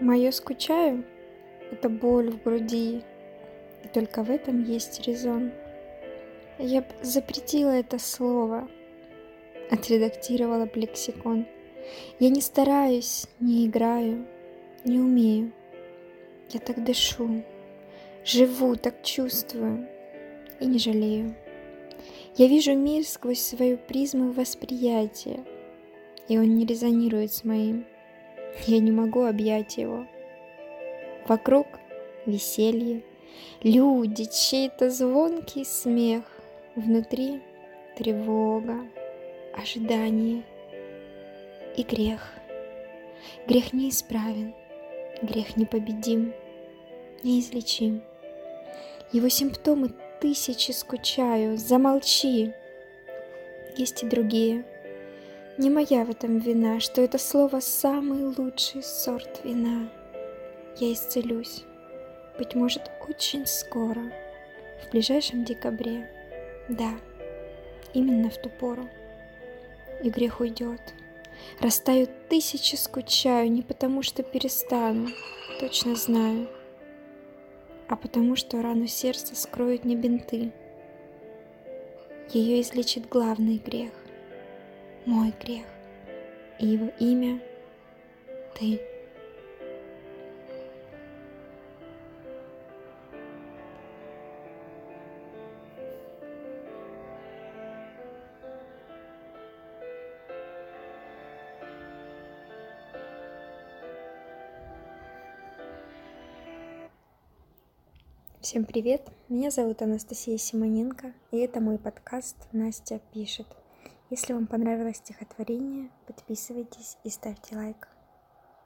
Мое скучаю — это боль в груди, и только в этом есть резон. Я б запретила это слово, отредактировала б. Я не стараюсь, не играю, не умею. Я так дышу, живу, так чувствую и не жалею. Я вижу мир сквозь свою призму восприятия, и он не резонирует с моим. Я не могу объять его. Вокруг веселье, люди, чей-то звонкий смех, внутри тревога, ожидание и грех. Грех неисправен, грех непобедим, неизлечим. Его симптомы тысячи скучаю, замолчи. Есть и другие. Не моя в этом вина, что это слово самый лучший сорт вина. Я исцелюсь, быть может, очень скоро, в ближайшем декабре. Да, именно в ту пору. И грех уйдет. Растают тысячи скучаю, не потому что перестану, точно знаю, а потому что рану сердца скроют не бинты. Ее излечит главный грех, мой грех, и его имя — ты. Всем привет! Меня зовут Анастасия Симоненко, и это мой подкаст «Настя пишет». Если вам понравилось стихотворение, подписывайтесь и ставьте лайк.